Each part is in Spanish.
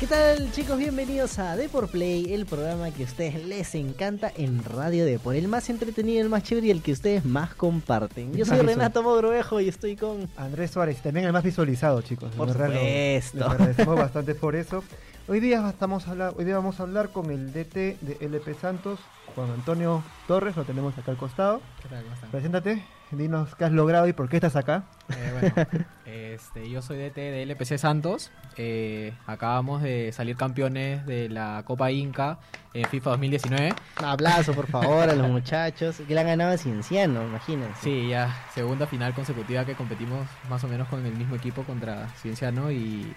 ¿Qué tal chicos? Bienvenidos a Deport Play, el programa que a ustedes les encanta en Radio Deport, el más entretenido, el más chévere y el que ustedes más comparten. Yo soy Renato Mogrovejo y estoy con... Andrés Suárez, también el más visualizado, chicos. Por lo- supuesto. Les agradecemos bastante por eso. Hoy día, estamos a hablar, hoy día vamos a hablar con el DT de LP Santos, Juan Antonio Torres, lo tenemos acá al costado. ¿Qué tal? ¿Cómo están? Preséntate, dinos qué has logrado y por qué estás acá. Eh, bueno, este, yo soy DT de LPC Santos. Eh, acabamos de salir campeones de la Copa Inca en FIFA 2019. Un aplauso por favor a los muchachos que le han ganado a Cienciano, imagínense. Sí, ya segunda final consecutiva que competimos más o menos con el mismo equipo contra Cienciano y,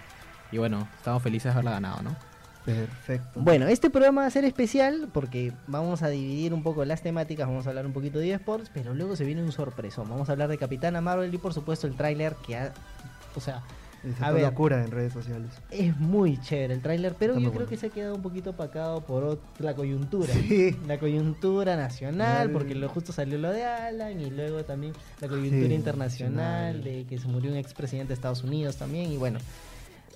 y bueno, estamos felices de haberla ganado, ¿no? Perfecto. Bueno, este programa va a ser especial porque vamos a dividir un poco las temáticas, vamos a hablar un poquito de eSports, pero luego se viene un sorpresón. Vamos a hablar de Capitana Marvel y por supuesto el tráiler que ha... O sea, a ver. locura en redes sociales. es muy chévere el tráiler, pero Está yo creo bueno. que se ha quedado un poquito opacado por la coyuntura. Sí. La coyuntura nacional, porque lo justo salió lo de Alan y luego también la coyuntura Sí, internacional nacional. de que se murió un expresidente de Estados Unidos también y bueno,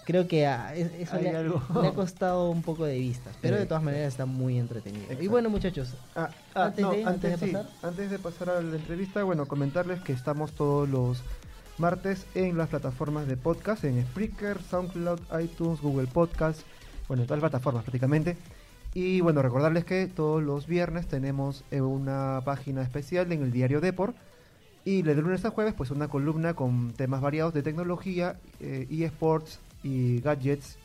creo que a- es- eso le, ha- le ha costado un poco de vistas, pero Sí. de todas maneras está muy entretenido. Y bueno muchachos, Ah, ah, Antes no, de- antes antes, de sí, pasar. antes de pasar a la entrevista, bueno, comentarles que estamos todos los martes en las plataformas de podcast, en Spreaker, SoundCloud, iTunes, Google Podcast, bueno, en todas las plataformas prácticamente. Y bueno, recordarles que todos los viernes tenemos eh, una página especial en el diario Deport. Y de lunes a jueves, pues una columna con temas variados de tecnología, eh, eSports y gadgets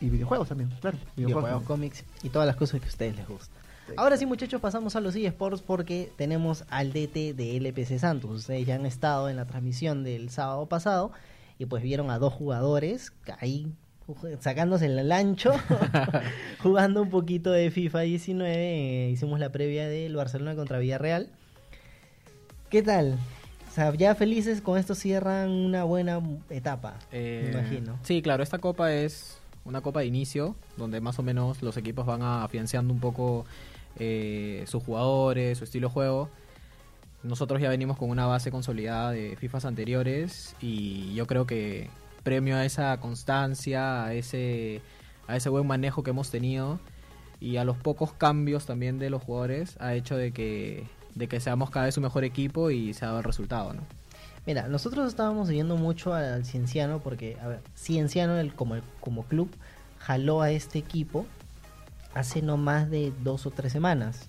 y videojuegos también, claro. videojuegos, cómics y todas las cosas que a ustedes les gustan. Ahora sí, muchachos, pasamos a los eSports porque tenemos al DT de LPC Santos. Ustedes ya han estado en la transmisión del sábado pasado y pues vieron a dos jugadores ahí sacándose el ancho, jugando un poquito de FIFA 19. eh, hicimos la previa del Barcelona contra Villarreal. ¿Qué tal? O sea, ya felices con esto cierran una buena etapa, Eh, me imagino. Sí, claro, esta copa es una copa de inicio, donde más o menos los equipos van afianzando un poco eh, sus jugadores, su estilo de juego. Nosotros ya venimos con una base consolidada de FIFAs anteriores y yo creo que premio a esa constancia, a ese, a ese buen manejo que hemos tenido y a los pocos cambios también de los jugadores ha hecho de que, de que seamos cada vez un mejor equipo y se ha dado el resultado, ¿no? Mira, nosotros estábamos siguiendo mucho al Cienciano porque, a ver, Cienciano el, como, como club jaló a este equipo hace no más de dos o tres semanas.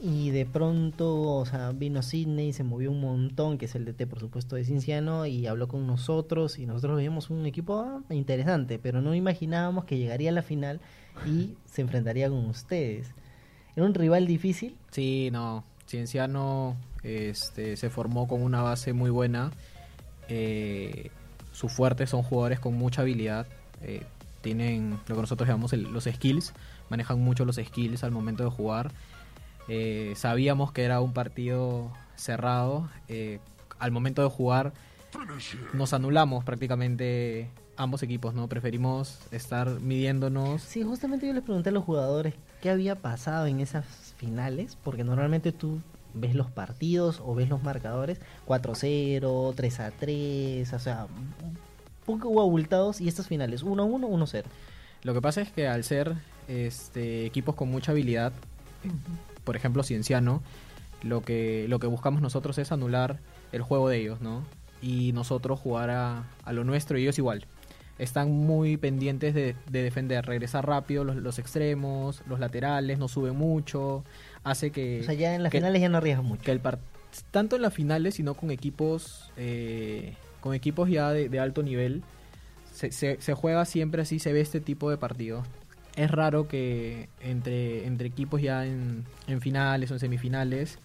Y de pronto, o sea, vino Sidney, se movió un montón, que es el DT, por supuesto, de Cienciano, y habló con nosotros, y nosotros veíamos un equipo ah, interesante, pero no imaginábamos que llegaría a la final y se enfrentaría con ustedes. Era un rival difícil, Sí, no. Cienciano este, se formó con una base muy buena. Eh, sus fuertes son jugadores con mucha habilidad. eh, tienen lo que nosotros llamamos los skills. Manejan mucho los skills al momento de jugar. Eh, sabíamos que era un partido cerrado. eh, al momento de jugar nos anulamos prácticamente ambos equipos, ¿no? Preferimos estar midiéndonos. Sí, justamente yo les pregunté a los jugadores qué había pasado en esas finales, porque normalmente tú ves los partidos o ves los marcadores 4-0, 3-3, o sea, un poco abultados y estas finales 1-1, 1-0. Lo que pasa es que al ser este, equipos con mucha habilidad, por ejemplo Cienciano, lo que, lo que buscamos nosotros es anular el juego de ellos, ¿no? Y nosotros jugar a, a lo nuestro y ellos igual. Están muy pendientes de, de defender, regresar rápido los, los extremos, los laterales, no suben mucho, hace que... O sea, ya en las que- finales ya no arriesgas mucho. que el par- tanto en las finales sino con equipos eh, con equipos ya de, de alto nivel se, se- se juega siempre así se ve este tipo de partidos es raro que entre entre equipos ya en, en finales o en semifinales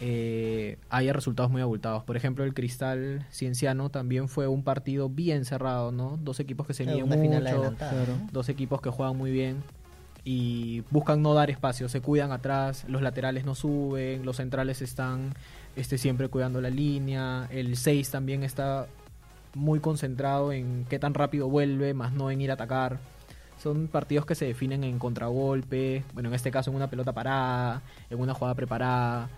eh, haya resultados muy abultados por ejemplo el Cristal Cienciano también fue un partido bien cerrado no dos equipos que se Claro, miden una final mucho. Claro. dos equipos que juegan muy bien y buscan no dar espacio, se cuidan atrás, los laterales no suben, los centrales están este, siempre cuidando la línea, el 6 también está muy concentrado en qué tan rápido vuelve, más no en ir a atacar. Son partidos que se definen en contragolpe, bueno, en este caso en una pelota parada, en una jugada preparada.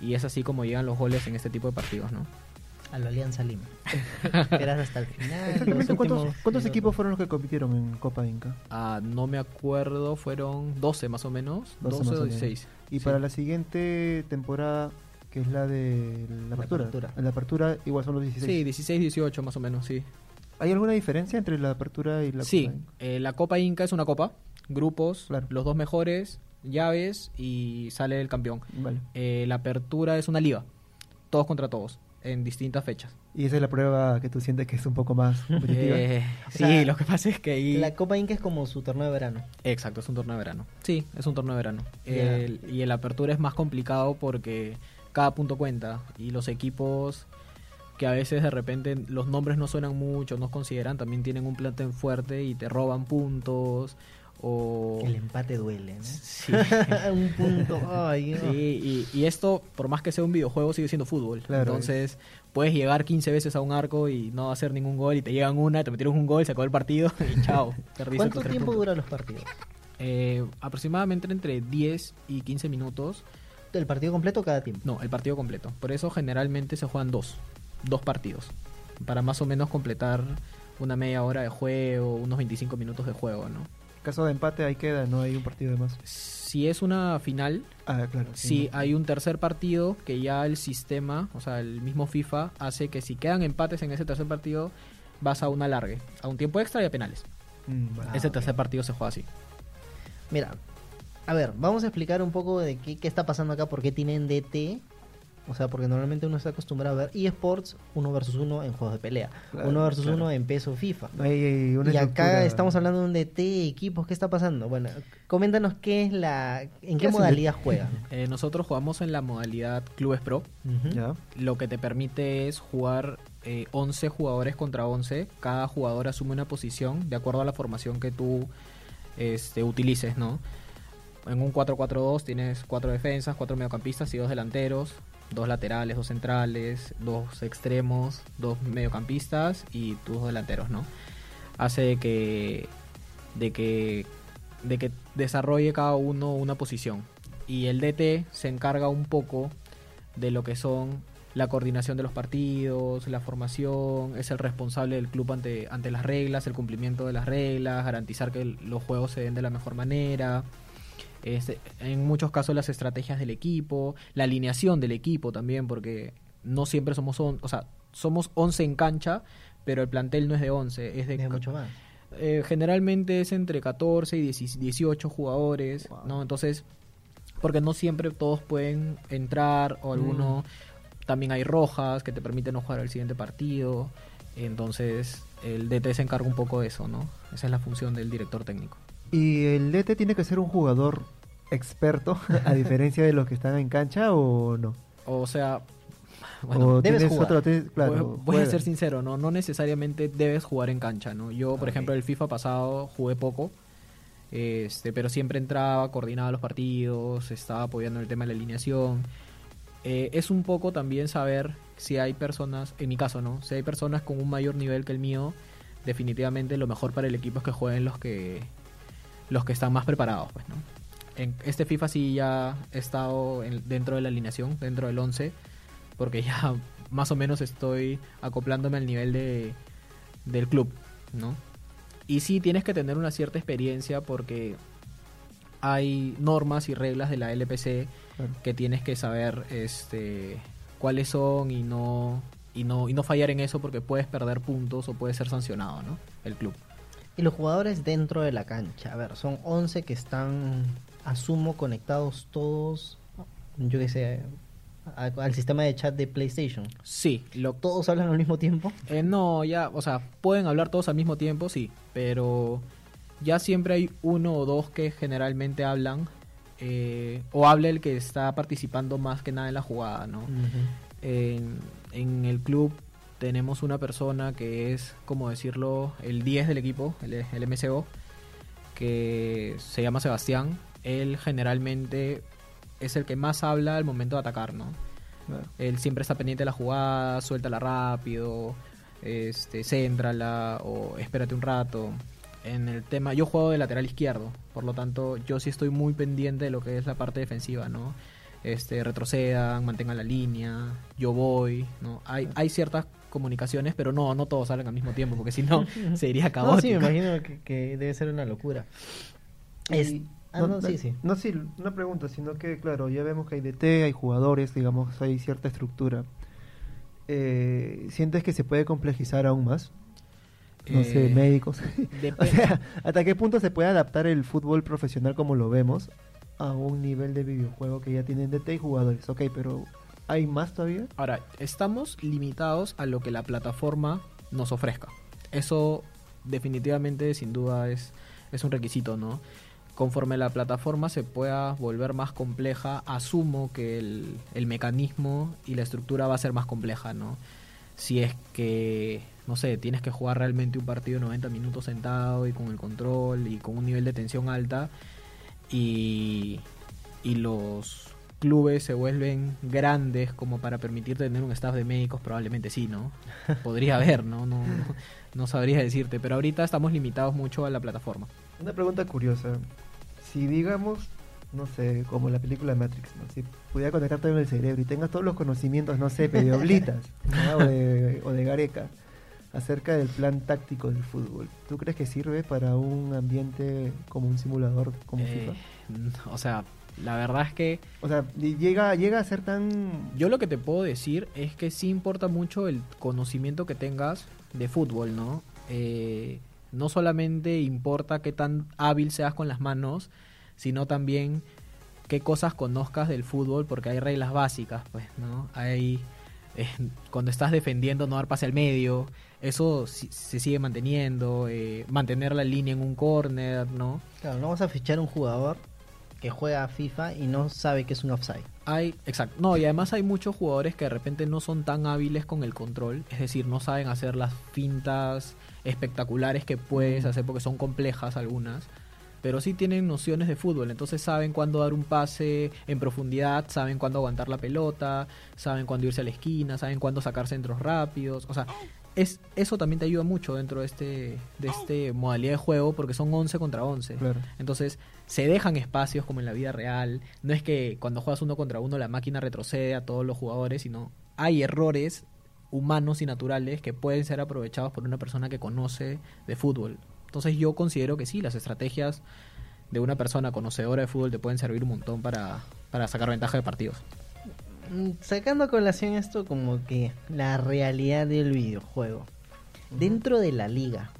Y es así como llegan los goles en este tipo de partidos, ¿no? A la Alianza Lima. Esperas hasta el final. ¿cuántos, últimos cuántos equipos fueron los que compitieron en Copa Inca? Ah, no me acuerdo, fueron 12 más o menos, 12 12, más o o menos. 16. Y Sí. para la siguiente temporada, que es la de la apertura. apertura. En la apertura igual son los 16. Sí, 16, 18 más o menos, sí. ¿Hay alguna diferencia entre la apertura y la sí, Copa Inca? eh, la Copa Inca es una copa, grupos, Claro. los dos mejores, llaves y sale el campeón. Vale. Eh, la apertura es una liga, todos contra todos, en distintas fechas. Y esa es la prueba que tú sientes que es un poco más competitiva. Eh, O sí, sea, lo que pasa es que ahí... La Copa Inca es como su torneo de verano. Exacto, es un torneo de verano. Sí, es un torneo de verano. El- y el apertura es más complicado porque cada punto cuenta y los equipos que a veces de repente los nombres no suenan mucho, no consideran, también tienen un plantel fuerte y te roban puntos o... El empate duele, ¿no? Sí. un punto. Ay, no. Sí, y, y esto, por más que sea un videojuego, sigue siendo fútbol. Claro, Entonces, puedes llegar 15 veces a un arco y no hacer ningún gol, y te llegan una, te metieron un gol, se acabó el partido, y chao. ¿Cuánto tiempo duran los partidos? Eh, aproximadamente entre 10 y 15 minutos. ¿El partido completo cada tiempo? No, el partido completo. Por eso generalmente se juegan dos. Dos partidos. Para más o menos completar una media hora de juego, unos 25 minutos de juego, ¿no? En caso de empate ahí queda, no hay un partido de más. Si es una final, Ah, claro. sí hay un tercer partido que ya el sistema, o sea, el mismo FIFA, hace que si quedan empates en ese tercer partido, vas a un alargue, a un tiempo extra y a penales. Mm. Ah, ese tercer partido se juega así. Mira, a ver, vamos a explicar un poco de qué, qué está pasando acá, por qué tienen DT. O sea, porque normalmente uno está acostumbrado a ver eSports uno versus uno en juegos de pelea, Claro, uno versus claro. uno en peso FIFA. Y acá estamos hablando de un DT, equipos, ¿qué está pasando? Bueno, coméntanos qué es la, en ¿Qué modalidad juegan. Eh, nosotros jugamos en la modalidad Clubes Pro, lo que te permite es jugar eh, 11 jugadores contra 11. Cada jugador asume una posición de acuerdo a la formación que tú este, utilices, ¿no? En un 4-4-2 tienes cuatro defensas, cuatro mediocampistas y dos delanteros, dos laterales, dos centrales, dos extremos, dos mediocampistas y tus delanteros, ¿no? Hace de que de que de que desarrolle cada uno una posición y el DT se encarga un poco de lo que son la coordinación de los partidos, la formación, es el responsable del club ante, ante las reglas, el cumplimiento de las reglas, garantizar que los juegos se den de la mejor manera, este, en muchos casos las estrategias del equipo, la alineación del equipo también, porque no siempre somos, on- o sea, somos 11 en cancha, pero el plantel no es de 11, es de, Es mucho más. eh, generalmente es entre 14 y 10 18 jugadores, Wow. ¿no? Entonces, porque no siempre todos pueden entrar o alguno también hay rojas que te permiten no jugar el siguiente partido. Entonces, el DT se encarga un poco de eso, ¿no? Esa es la función del director técnico. ¿Y el DT tiene que ser un jugador experto, a diferencia de los que están en cancha o no? O sea, bueno, o debes tienes jugar. otro- tienes- claro, voy, voy a ser sincero, ¿no? No necesariamente debes jugar en cancha, ¿no? Yo, por ejemplo, el FIFA pasado jugué poco, este, pero siempre entraba, coordinaba los partidos, estaba apoyando el tema de la alineación. Eh, es un poco también saber si hay personas, en mi caso, ¿no? Si hay personas con un mayor nivel que el mío, definitivamente lo mejor para el equipo es que jueguen los que los que están más preparados, pues, ¿no? En este FIFA sí ya he estado en- dentro de la alineación, dentro del 11, porque ya más o menos estoy acoplándome al nivel de, del club, ¿no? Y sí tienes que tener una cierta experiencia porque hay normas y reglas de la LPC Claro. que tienes que saber este cuáles son y no y no y no fallar en eso porque puedes perder puntos o puedes ser sancionado, ¿no? El club. Y los jugadores dentro de la cancha, a ver, son 11 que están, asumo, conectados todos, yo qué sé, a- al sistema de chat de PlayStation. Sí, lo ¿Todos hablan al mismo tiempo? Eh, no, ya, o sea, pueden hablar todos al mismo tiempo, sí, pero ya siempre hay uno o dos que generalmente hablan, eh, o habla el que está participando más que nada en la jugada, ¿no? En, en el club tenemos una persona que es, como decirlo, el 10 del equipo, el, el MCO, que se llama Sebastián. Él generalmente es el que más habla al momento de atacar, ¿no? Claro. Él siempre está pendiente de la jugada, suéltala rápido, este, céntrala o espérate un rato. en el tema, yo juego de lateral izquierdo, por lo tanto yo sí estoy muy pendiente de lo que es la parte defensiva, ¿no? Este, retrocedan, mantengan la línea, yo voy, ¿no? Hay, hay ciertas comunicaciones, pero no, no todos salen al mismo tiempo, porque si no sería caótico. No, sí, me imagino que, que debe ser una locura. Es- Y- ah, no, sí, sí. No, sí, una pregunta, sino que, claro, ya vemos que hay DT, hay jugadores, digamos, hay cierta estructura. Eh, ¿Sientes que se puede complejizar aún más? No sé, Eh, médicos. O sea, ¿hasta qué punto se puede adaptar el fútbol profesional como lo vemos a un nivel de videojuego que ya tienen DT y jugadores? Ok, pero ¿hay más todavía? Ahora, estamos limitados a lo que la plataforma nos ofrezca. Eso definitivamente, sin duda, es, es un requisito, ¿no? Conforme la plataforma se pueda volver más compleja, asumo que el, el mecanismo y la estructura va a ser más compleja, ¿no? Si es que, no sé, tienes que jugar realmente un partido 90 minutos sentado y con el control y con un nivel de tensión alta y, y los clubes se vuelven grandes como para permitir tener un staff de médicos, probablemente sí, ¿no? Podría haber, ¿no? No, no, no sabría decirte, pero ahorita estamos limitados mucho a la plataforma. Una pregunta curiosa. Si digamos, no sé, como la película Matrix, ¿no? si pudiera conectarte con el cerebro y tengas todos los conocimientos, no sé, de Oblitas ¿no? o, de, o de Gareca acerca del plan táctico del fútbol, ¿tú crees que sirve para un ambiente como un simulador como Eh, FIFA? o sea, la verdad es que O sea, llega, llega a ser tan... yo lo que te puedo decir es que sí importa mucho el conocimiento que tengas de fútbol, ¿no? Eh, no solamente importa qué tan hábil seas con las manos, sino también qué cosas conozcas del fútbol, porque hay reglas básicas, pues, ¿no? Hay eh, cuando estás defendiendo no dar pase al medio, eso si- se sigue manteniendo, eh, mantener la línea en un corner, ¿no? Claro, no vas a fichar un jugador que juega a FIFA y no sabe que es un offside. Hay, exacto. No, y además hay muchos jugadores que de repente no son tan hábiles con el control, es decir, no saben hacer las fintas espectaculares que puedes hacer porque son complejas algunas, pero sí tienen nociones de fútbol, entonces saben cuándo dar un pase en profundidad, saben cuándo aguantar la pelota, saben cuándo irse a la esquina, saben cuándo sacar centros rápidos, o sea, es, eso también te ayuda mucho dentro de este, de este modalidad de juego porque son 11 contra 11. Claro. Entonces, se dejan espacios como en la vida real. No es que cuando juegas uno contra uno la máquina retrocede a todos los jugadores, sino hay errores humanos y naturales que pueden ser aprovechados por una persona que conoce de fútbol. Entonces, yo considero que sí, las estrategias de una persona conocedora de fútbol te pueden servir un montón para, para sacar ventaja de partidos. Mm, Sacando a colación esto como que la realidad del videojuego. Dentro de la liga,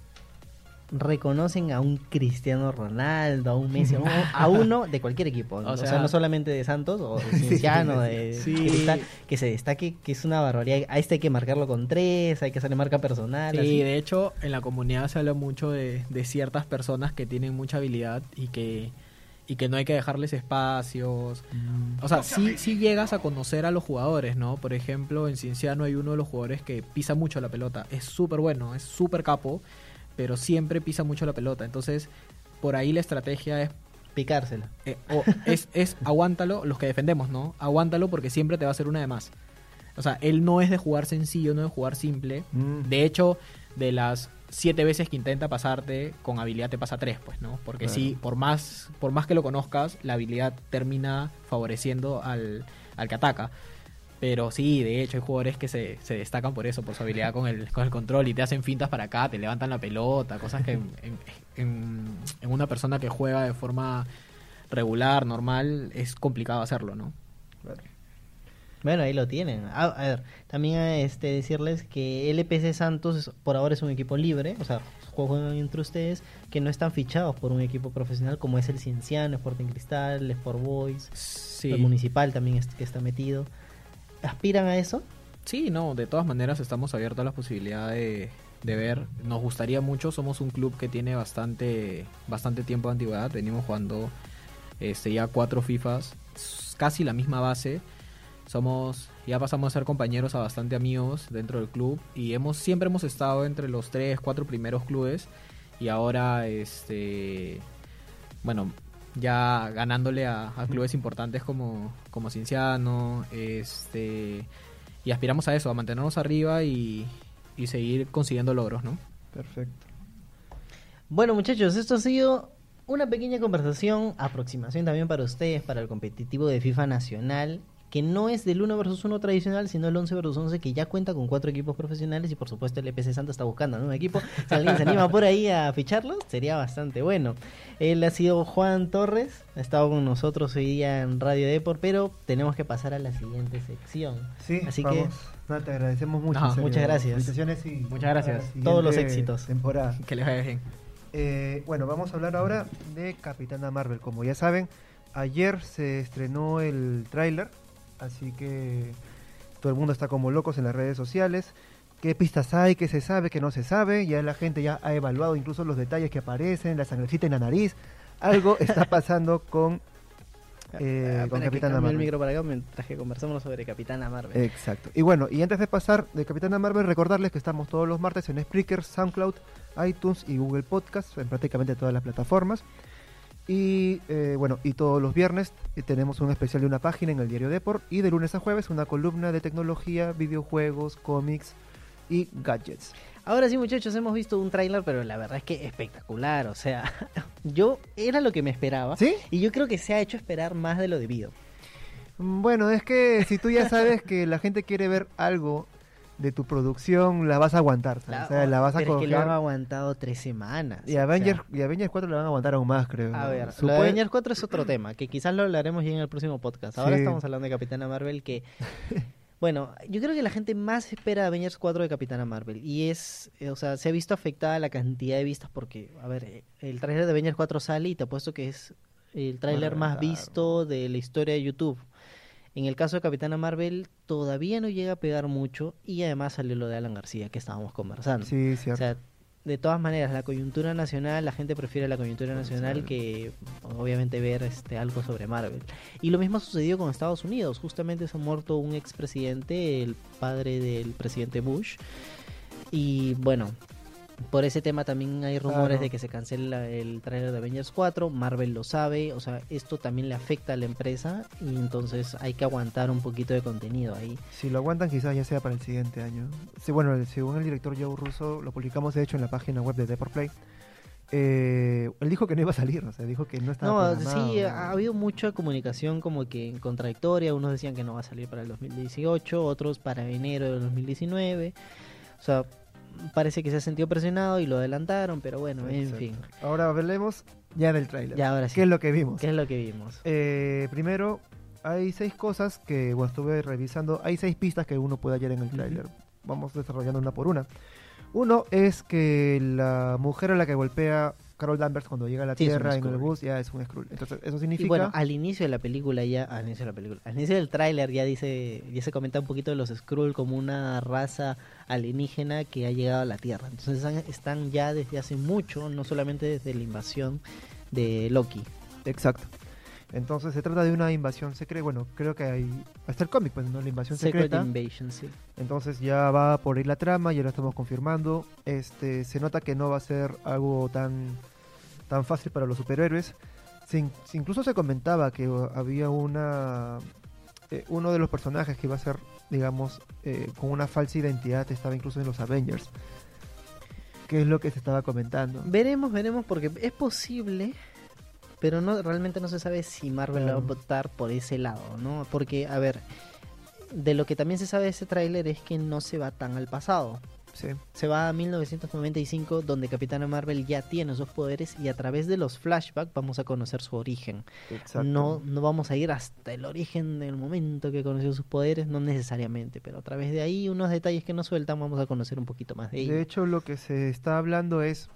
reconocen a un Cristiano Ronaldo, a un Messi, a, un- a uno de cualquier equipo. O, sea, sea- no solamente de Santos o de Cienciano, de Sí. Cristal, que se destaque, que es una barbaridad. A este hay que marcarlo con tres, hay que hacerle marca personal. Sí, así. de hecho, en la comunidad se habla mucho de, de ciertas personas que tienen mucha habilidad y que, y que no hay que dejarles espacios. O sea, sí, sí llegas a conocer a los jugadores, ¿no? Por ejemplo, en Cienciano hay uno de los jugadores que pisa mucho la pelota. Es súper bueno, es súper capo, pero siempre pisa mucho la pelota. Entonces, por ahí la estrategia es Picársela. eh, o es, es aguántalo, los que defendemos, ¿no? Aguántalo porque siempre te va a hacer una de más. O sea, él no es de jugar sencillo, no es de jugar simple. Mm. De hecho, de las siete veces que intenta pasarte, con habilidad te pasa tres, pues, ¿no? Porque Claro. sí, por más, por más que lo conozcas, la habilidad termina favoreciendo al, al que ataca. Pero sí, de hecho, hay jugadores que se, se destacan por eso, por su habilidad con el, con el control y te hacen fintas para acá, te levantan la pelota, cosas que en, en- en- en una persona que juega de forma regular, normal, es complicado hacerlo, ¿no? Claro. Bueno, ahí lo tienen. A, a ver, también este decirles que LPC Santos es- por ahora es un equipo libre, o sea, juegan entre ustedes que no están fichados por un equipo profesional como es el Cienciano, Sporting Cristal, Sport Boys, Sí. el Municipal también es- que está metido. ¿Aspiran a eso? Sí, no, de todas maneras estamos abiertos a la posibilidad de, de ver. Nos gustaría mucho, somos un club que tiene bastante, bastante tiempo de antigüedad. Venimos jugando este, ya cuatro FIFAs, casi la misma base. Somos, ya pasamos a ser compañeros a bastante amigos dentro del club y hemos, siempre hemos estado entre los tres, cuatro primeros clubes y ahora, este, bueno, ya ganándole a, a clubes importantes como, como Cienciano, este, y aspiramos a eso, a mantenernos arriba y, y seguir consiguiendo logros, ¿no? Perfecto. Bueno, muchachos, esto ha sido una pequeña conversación, aproximación también para ustedes, para el competitivo de FIFA Nacional, que no es del 1 versus 1 tradicional, sino el 11 versus 11, que ya cuenta con cuatro equipos profesionales y por supuesto el EPC Santo está buscando un equipo. Si alguien se anima por ahí a ficharlo, sería bastante bueno. Él ha sido Juan Torres, ha estado con nosotros hoy día en Radio Deport, pero tenemos que pasar a la siguiente sección. Sí, Así vamos. que No, te agradecemos mucho. No, muchas gracias. Felicitaciones y Muchas gracias. Todos los éxitos. Temporada. Que les vaya bien. Eh, bueno, vamos a hablar ahora de Capitana Marvel. Como ya saben, ayer se estrenó el tráiler, así que todo el mundo está como locos en las redes sociales. ¿Qué pistas hay? ¿Qué se sabe? ¿Qué no se sabe? Ya la gente ya ha evaluado incluso los detalles que aparecen, la sangrecita en la nariz. Algo está pasando con, eh, Ah, con Capitana cambie el Marvel. micro para acá mientras que conversamos sobre Capitana Marvel. Exacto. Y bueno, y antes de pasar de Capitana Marvel, recordarles que estamos todos los martes en Spreaker, SoundCloud, iTunes y Google Podcast, en prácticamente todas las plataformas. Y eh, bueno, y todos los viernes eh, tenemos un especial de una página en el diario Deport y de lunes a jueves una columna de tecnología, videojuegos, cómics y gadgets. Ahora sí, muchachos, hemos visto un tráiler, pero la verdad es que espectacular. O sea, yo era lo que me esperaba. ¿Sí? Y yo creo que se ha hecho esperar más de lo debido. Mm, Bueno, es que si tú ya sabes que la gente quiere ver algo de tu producción, la vas a aguantar, o sea, la vas a pero es que lo han aguantado tres semanas. Y o Avengers, sea, y Avengers 4 la van a aguantar aún más, creo. a ver, lo Supone- de Avengers 4 es otro tema, que quizás lo hablaremos ya en el próximo podcast. Ahora Sí. estamos hablando de Capitana Marvel, que... Bueno, yo creo que la gente más espera Avengers 4 de Capitana Marvel. Y es, eh, o sea, se ha visto afectada la cantidad de vistas porque, a ver, el tráiler de Avengers 4 sale y te apuesto que es el tráiler más visto de la historia de YouTube. En el caso de Capitana Marvel todavía no llega a pegar mucho y además salió lo de Alan García que estábamos conversando. Sí, O cierto. sea, de todas maneras, la coyuntura nacional, la gente prefiere la coyuntura nacional que obviamente ver este algo sobre Marvel. Y lo mismo sucedió con Estados Unidos. Justamente se ha muerto un expresidente, el padre del presidente Bush. Y bueno, por ese tema también hay rumores Claro. de que se cancela el trailer de Avengers 4. Marvel lo sabe, o sea, esto también le afecta a la empresa y entonces hay que aguantar un poquito de contenido ahí. Si lo aguantan, quizás ya sea para el siguiente año. Sí, bueno, según el director Joe Russo, lo publicamos de hecho en la página web de Deport Play. eh, él dijo que no iba a salir, o sea, dijo que no estaba No, sí, ha habido mucha comunicación como que contradictoria. Unos decían que no va a salir para el 2018, otros para enero del 2019. O sea, parece que se ha sentido presionado y lo adelantaron, pero bueno, en fin. Ahora hablemos ya del tráiler. Ya ahora sí. ¿Qué es lo que vimos? ¿Qué es lo que vimos? Eh, primero, hay seis cosas que bueno, estuve revisando. Hay seis pistas que uno puede hallar en el tráiler. Vamos desarrollando una por una. Uno es que la mujer a la que golpea Carol Danvers cuando llega a la Sí, Tierra en el bus ya es un Skrull. Entonces, eso significa... Y bueno, al inicio de la película ya, al inicio de la película, al inicio del tráiler ya dice, ya se comenta un poquito de los Skrull como una raza alienígena que ha llegado a la Tierra. Entonces están, están ya desde hace mucho, no solamente desde la invasión de Loki. Exacto. Entonces se trata de una invasión secreta. Bueno, creo que hay. Hasta el cómic, pues, ¿no? La invasión Secret secreta. Invasion, sí. Entonces ya va por ahí la trama, ya lo estamos confirmando. Este, se nota que no va a ser algo tan, tan fácil para los superhéroes. Se in- se incluso se comentaba que uh, había una. eh, uno de los personajes que iba a ser, digamos, eh, con una falsa identidad, estaba incluso en los Avengers. ¿Qué es lo que se estaba comentando? Veremos, veremos, porque es posible, pero no realmente no se sabe si Marvel va a votar por ese lado, ¿no? Porque, a ver, de lo que también se sabe de ese tráiler es que no se va tan al pasado. Sí. Se va a 1995, donde Capitana Marvel ya tiene sus poderes y a través de los flashbacks vamos a conocer su origen. Exacto. No, no vamos a ir hasta el origen del momento que conoció sus poderes, no necesariamente, pero a través de ahí unos detalles que nos sueltan vamos a conocer un poquito más de ella. De hecho, lo que se está hablando es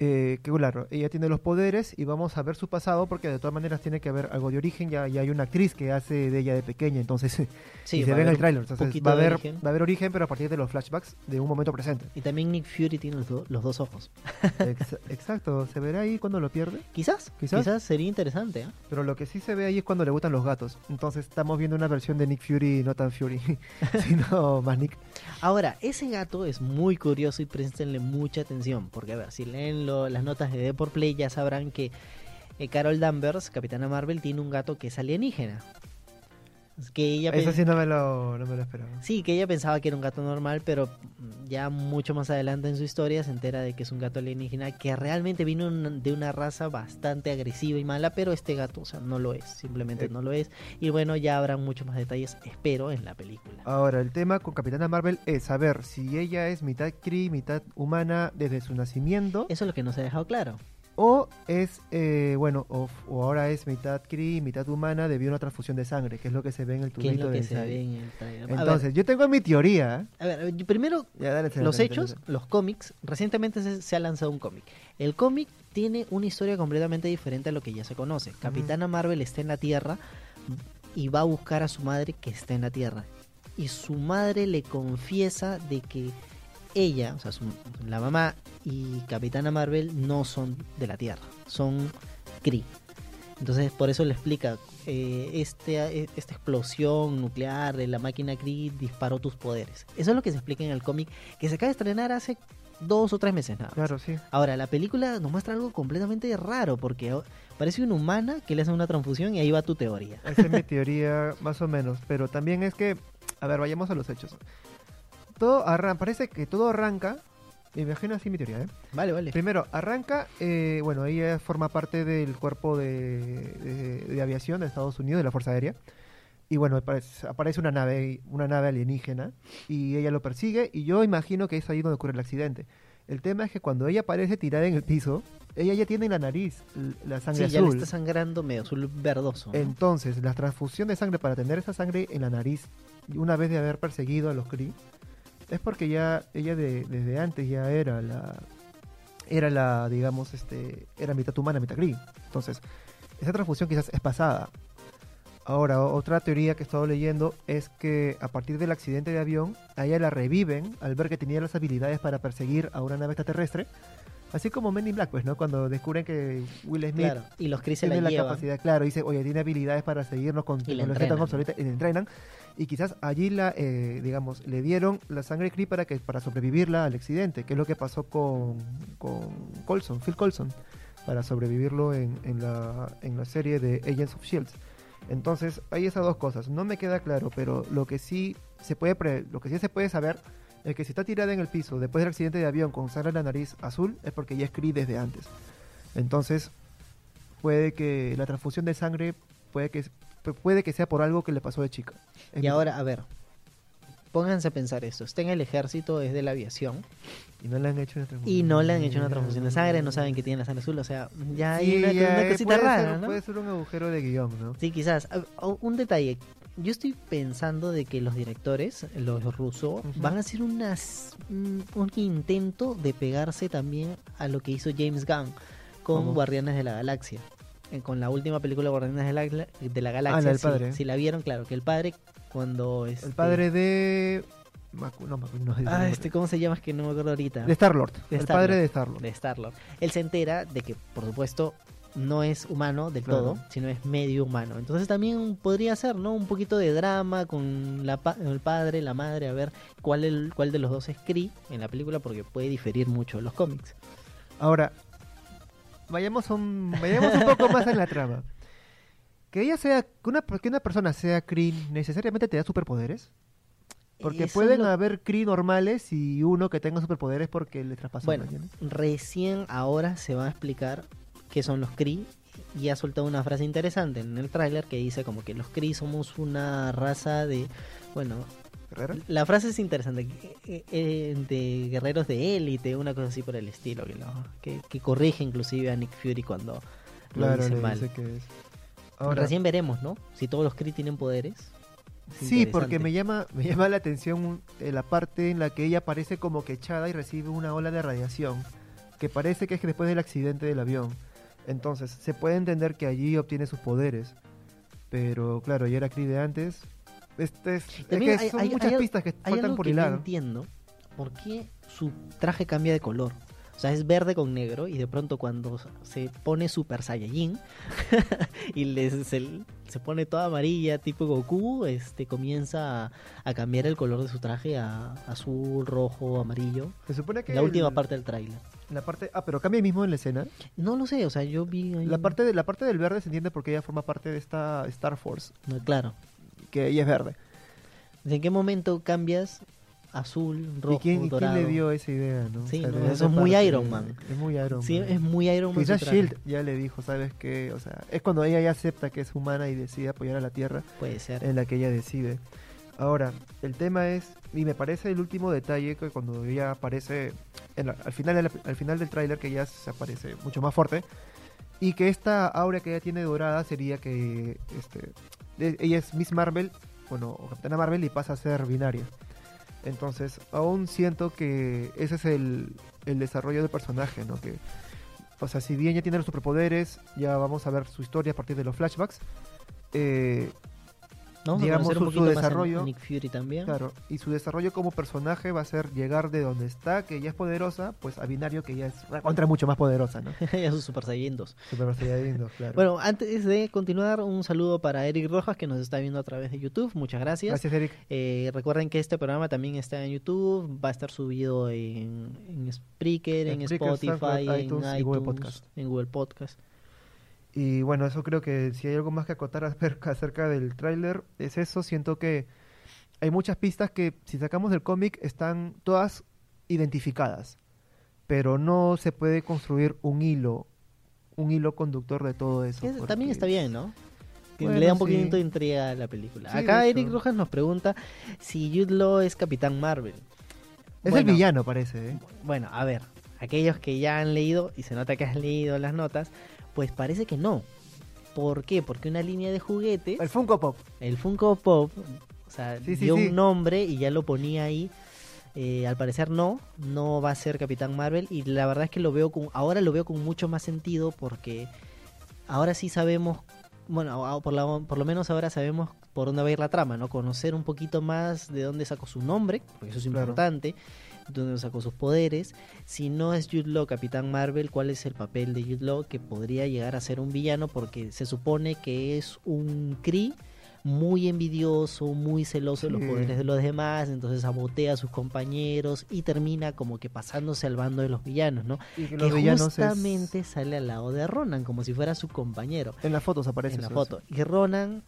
eh, que, claro, ella tiene los poderes y vamos a ver su pasado porque de todas maneras tiene que haber algo de origen. Ya, ya hay una actriz que hace de ella de pequeña, entonces Sí, y se ve en el tráiler. Entonces va a, haber, origen. va a haber origen, pero a partir de los flashbacks de un momento presente. Y también Nick Fury tiene los, do- los dos ojos. Ex- exacto, se verá ahí cuando lo pierde. Quizás, Quizás. quizás, sería interesante. ¿ah? Pero lo que sí se ve ahí es cuando le gustan los gatos. Entonces estamos viendo una versión de Nick Fury, no tan Fury, sino más Nick. Ahora, ese gato es muy curioso y préstenle mucha atención, porque a ver, si leen las notas de Deport Play ya sabrán que eh, Carol Danvers, Capitana Marvel, tiene un gato que es alienígena. Que ella Eso sí no me lo, no me lo esperaba. Sí, que ella pensaba que era un gato normal, pero ya mucho más adelante en su historia se entera de que es un gato alienígena que realmente vino de una raza bastante agresiva y mala, pero este gato, o sea, no lo es, simplemente Eh. no lo es. Y bueno, ya habrán muchos más detalles, espero, en la película. Ahora, el tema con Capitana Marvel es saber si ella es mitad Kree, mitad humana desde su nacimiento, Eso es lo que no se ha dejado claro. O es, eh, bueno, o, o ahora es mitad Kree, mitad humana debido a una transfusión de sangre, que es lo que se ve en el ¿Qué es tubito lo que de se ensayo. ve en el trailer? A ver, Entonces, yo tengo mi teoría. a ver, primero Ya, dale, dale, los dale, hechos, dale. los cómics, recientemente se, se ha lanzado un cómic. El cómic tiene una historia completamente diferente a lo que ya se conoce. Capitana Marvel está en la Tierra y va a buscar a su madre que está en la Tierra. Y su madre le confiesa de que ella, o sea, su- la mamá y Capitana Marvel no son de la Tierra, son Kree. Entonces, por eso le explica, eh, este, eh, esta explosión nuclear de la máquina Kree disparó tus poderes. Eso es lo que se explica en el cómic, que se acaba de estrenar hace dos o tres meses nada más. Claro, sí. Ahora, la película nos muestra algo completamente raro, porque oh, parece una humana que le hace una transfusión y ahí va tu teoría. Esa es mi teoría, más o menos. Pero también es que, a ver, vayamos a los hechos. Todo arranca, parece que todo arranca, me imagino así mi teoría, ¿eh? Vale, vale. Primero, arranca, eh, bueno, ella forma parte del cuerpo de, de- de aviación de Estados Unidos, de la Fuerza Aérea. Y bueno, aparece, aparece una nave, una nave alienígena y ella lo persigue y yo imagino que es ahí donde ocurre el accidente. El tema es que cuando ella aparece tirada en el piso, ella ya tiene en la nariz la sangre Sí, ya le azul. está sangrando medio azul verdoso. ¿no? Entonces, la transfusión de sangre para tener esa sangre en la nariz, una vez de haber perseguido a los Kree, es porque ya ella de- desde antes ya era la era la digamos este era mitad humana mitad Kree. Entonces, esa transfusión quizás es pasada. Ahora, otra teoría que he estado leyendo es que a partir del accidente de avión, a ella la reviven al ver que tenía las habilidades para perseguir a una nave extraterrestre. Así como Men in Black, pues, ¿no? Cuando descubren que Will Smith Claro, y los se tiene la, la llevan. capacidad, claro, dice, oye, tiene habilidades para seguirnos con tecnología tan obsoleta y le entrenan. Y quizás allí la, eh, digamos, le dieron la sangre Kree para que para sobrevivirla al accidente, que es lo que pasó con, con Coulson, Phil Coulson, para sobrevivirlo en, en la, en la serie de Agents of Shields. Entonces, hay esas dos cosas. No me queda claro, pero lo que sí se puede pre- lo que sí se puede saber es que si está tirada en el piso después del accidente de avión con sangre en la nariz azul es porque ya es desde antes. Entonces, puede que la transfusión de sangre puede que puede que sea por algo que le pasó de chica. Es Y mi- ahora, a ver, pónganse a pensar esto. Está en el ejército, es de la aviación, y no le han hecho una transfusión. y no le han hecho una transfusión de sangre, no saben que tiene la sangre azul, o sea, ya hay Sí, una, ya, una cosita puede rara, ser, ¿no? Puede ser un agujero de guion, ¿no? Sí, quizás. Ah, Un detalle. Yo estoy pensando de que los directores, los rusos, van a hacer unas, un, un intento de pegarse también a lo que hizo James Gunn con ¿Cómo? Guardianes de la Galaxia. Eh, Con la última película Guardianes de la, de la Galaxia. Ah, la del si- padre. Si, la vieron, claro, que el padre cuando... El este- padre de Macu- no, Macu- no, Ah, este, ¿cómo se llama? Es que no me acuerdo ahorita. de Star Lord, De el Star-Lord. padre de Star Lord. de Star-Lord. Él se entera de que, por supuesto, no es humano del Claro. todo, sino es medio humano. Entonces también podría ser, ¿no? Un poquito de drama con la pa- el padre, la madre, a ver cuál, el, cuál de los dos es Kree en la película, porque puede diferir mucho los cómics. Ahora, vayamos un, vayamos un poco más en la trama. Que ella sea, que una, que una persona sea Kree, ¿necesariamente te da superpoderes? Porque Eso pueden lo- haber Kree normales y uno que tenga superpoderes porque le traspasó. Bueno, recién ahora se va a explicar qué son los Kree y ha soltado una frase interesante en el tráiler que dice como que los Kree somos una raza de, bueno, ¿Guerrero? La frase es interesante, eh, eh, de guerreros de élite, una cosa así por el estilo, que, lo- que, que corrige inclusive a Nick Fury cuando lo dice mal. dice que es. Ahora, Recién veremos, ¿no? Si todos los Kree tienen poderes. Es sí, porque me llama, me llama la atención eh, la parte en la que ella parece como que echada y recibe una ola de radiación, que parece que es después del accidente del avión. Entonces, se puede entender que allí obtiene sus poderes, pero claro, ya era Kree de antes. Este es, es que hay- son hay- muchas hay- pistas que faltan algo por que no entiendo, ¿por qué su traje cambia de color? O sea, es verde con negro y de pronto cuando se pone Super Saiyajin y se, se pone toda amarilla tipo Goku, este comienza a, a cambiar el color de su traje a azul, rojo, amarillo. Se supone que La última parte del tráiler. La parte, ah, pero cambia mismo en la escena. No lo sé, o sea, yo vi... ahí- La parte de la parte del verde se entiende porque ella forma parte de esta Star Force. No, claro. que ella es verde. ¿En qué momento cambias azul, rojo, ¿Y quién, y quién dorado? le dio esa idea, no? Sí, O sea, no, de eso es muy Iron Man. Es muy Iron Sí, Man. es muy Iron Man. Quizás. Shield ya le dijo, ¿sabes qué? O sea, es cuando ella ya acepta que es humana y decide apoyar a la Tierra Puede ser. en la que ella decide. Ahora, el tema es, y me parece el último detalle que cuando ella aparece al final al final del tráiler que ella se aparece mucho más fuerte y que esta aura que ella tiene dorada sería que este de- ella es Miss Marvel, bueno, o Capitana Marvel y pasa a ser binaria. Entonces, aún siento que ese es el, el desarrollo del personaje, ¿no? Que, o sea, si bien ya tiene los superpoderes, ya vamos a ver su historia a partir de los flashbacks. Eh, Vamos digamos, a conocer un su- desarrollo. Nick Fury también. Claro, y su desarrollo como personaje va a ser llegar de donde está, que ya es poderosa, pues a Binario, que ya es contra mucho más poderosa, ¿no? ya sus Super Saiyan 2. Super Saiyajin, claro. Bueno, antes de continuar, un saludo para Eric Rojas que nos está viendo a través de YouTube. Muchas gracias. Gracias, Eric. Eh, recuerden que este programa también está en YouTube, va a estar subido en, en Spreaker, en, En Spreaker, Spotify, en iTunes iTunes, y Google Podcast. en Google Podcast. Y bueno, eso creo que si hay algo más que acotar acerca, del tráiler, es eso. Siento que hay muchas pistas que, si sacamos del cómic, están todas identificadas. Pero no se puede construir un hilo, un hilo conductor de todo eso. También está bien, ¿no? Que Bueno, le da un sí. poquito de intriga a la película. Sí, Acá Eric. Rojas nos pregunta si Jude Law es Capitán Marvel. Es el villano, parece, ¿eh? Bueno, a ver, aquellos que ya han leído, y se nota que has leído las notas, pues parece que no. ¿Por qué? Porque una línea de juguetes, El Funko Pop. el Funko Pop, o sea, Sí, sí, dio sí. un nombre y ya lo ponía ahí. Eh, al parecer no, no va a ser Capitán Marvel y la verdad es que lo veo con, ahora lo veo con mucho más sentido porque ahora sí sabemos, bueno, por, la- por lo menos ahora sabemos por dónde va a ir la trama, ¿no? Conocer un poquito más de dónde sacó su nombre, porque eso es Claro. importante, de dónde sacó sus poderes. Si no es Jude Law Capitán Marvel, ¿cuál es el papel de Jude Law que podría llegar a ser un villano? Porque se supone que es un Kree muy envidioso, muy celoso de los poderes de los demás, entonces sabotea a sus compañeros y termina como que pasándose al bando de los villanos, ¿no? Y que Que los villanos es- justamente sale al lado de Ronan, como si fuera su compañero En las fotos aparece en la eso, foto. Y Ronan,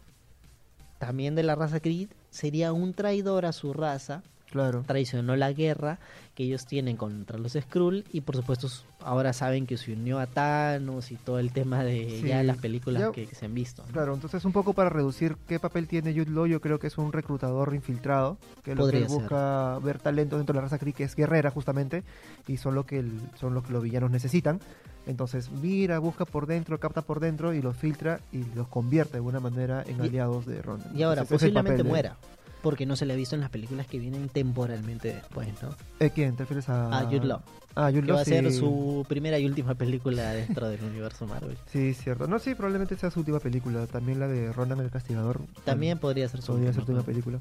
también de la raza Creed, sería un traidor a su raza, Claro. traicionó la guerra que ellos tienen contra los Skrull y por supuesto ahora saben que se unió a Thanos y todo el tema de Sí, ya las películas ya- que, que se han visto. ¿no? Claro, entonces un poco para reducir qué papel tiene Jude Law, yo creo que es un reclutador infiltrado, que lo que busca ver talentos dentro de la raza Kree, que es guerrera justamente, y son lo que el- son lo que los villanos necesitan. Entonces mira, busca por dentro, capta por dentro y los filtra y los convierte de alguna manera en Y- aliados de Ronan. Y ahora Entonces, posiblemente papel de- muera. Porque no se le ha visto en las películas que vienen temporalmente después, ¿no? ¿Eh, ¿Quién? ¿Te refieres a...? A Jude Law. Ah, Jude Que Law, va a ser su primera y última película dentro del universo Marvel. Sí, cierto. No, sí, probablemente sea su última película. También la de Ronan el Castigador. También podría ser su podría ser última, su última película.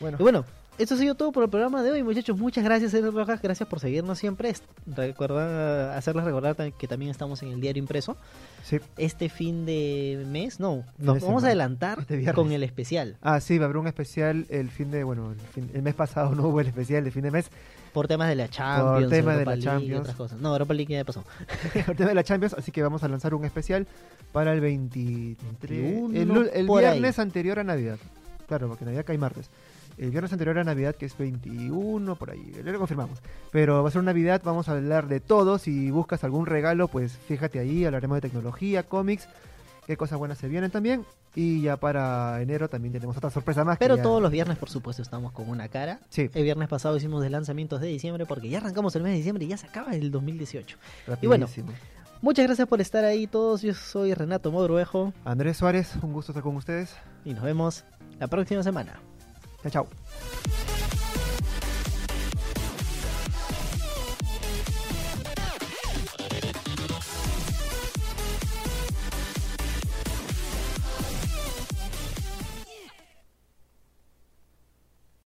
Bueno, Y bueno, esto ha sido todo por el programa de hoy, muchachos. Muchas gracias, Eric Rojas. Gracias por seguirnos siempre. Recuerda, hacerles recordar que también estamos en el diario impreso. sí. Este fin de mes, no, de nos vamos a adelantar Este con el especial. Ah, sí, va a haber un especial el fin de, bueno, el, fin- el mes pasado no hubo el especial de fin de mes, Por temas de la Champions, tema de Europa la League y Champions. otras cosas. No, Europa League ya pasó. el tema de la Champions, así que vamos a lanzar un especial para el 23, 21 el, lu- el por ahí. viernes anterior a Navidad. Claro, porque Navidad cae martes. El viernes anterior a Navidad, que es 21, por ahí, ya lo confirmamos. Pero va a ser Navidad, vamos a hablar de todo. Si buscas algún regalo, pues fíjate ahí, hablaremos de tecnología, cómics, qué cosas buenas se vienen también. Y ya para enero también tenemos otra sorpresa más. Pero ya- todos los viernes, por supuesto, estamos con una cara. Sí, El viernes pasado hicimos de lanzamientos de diciembre porque ya arrancamos el mes de diciembre y ya se acaba el 2018. Y bueno, rapidísimo. Muchas gracias por estar ahí todos. Yo soy Renato Modruejo Andrés Suárez, un gusto estar con ustedes. y nos vemos la próxima semana. trang trọng.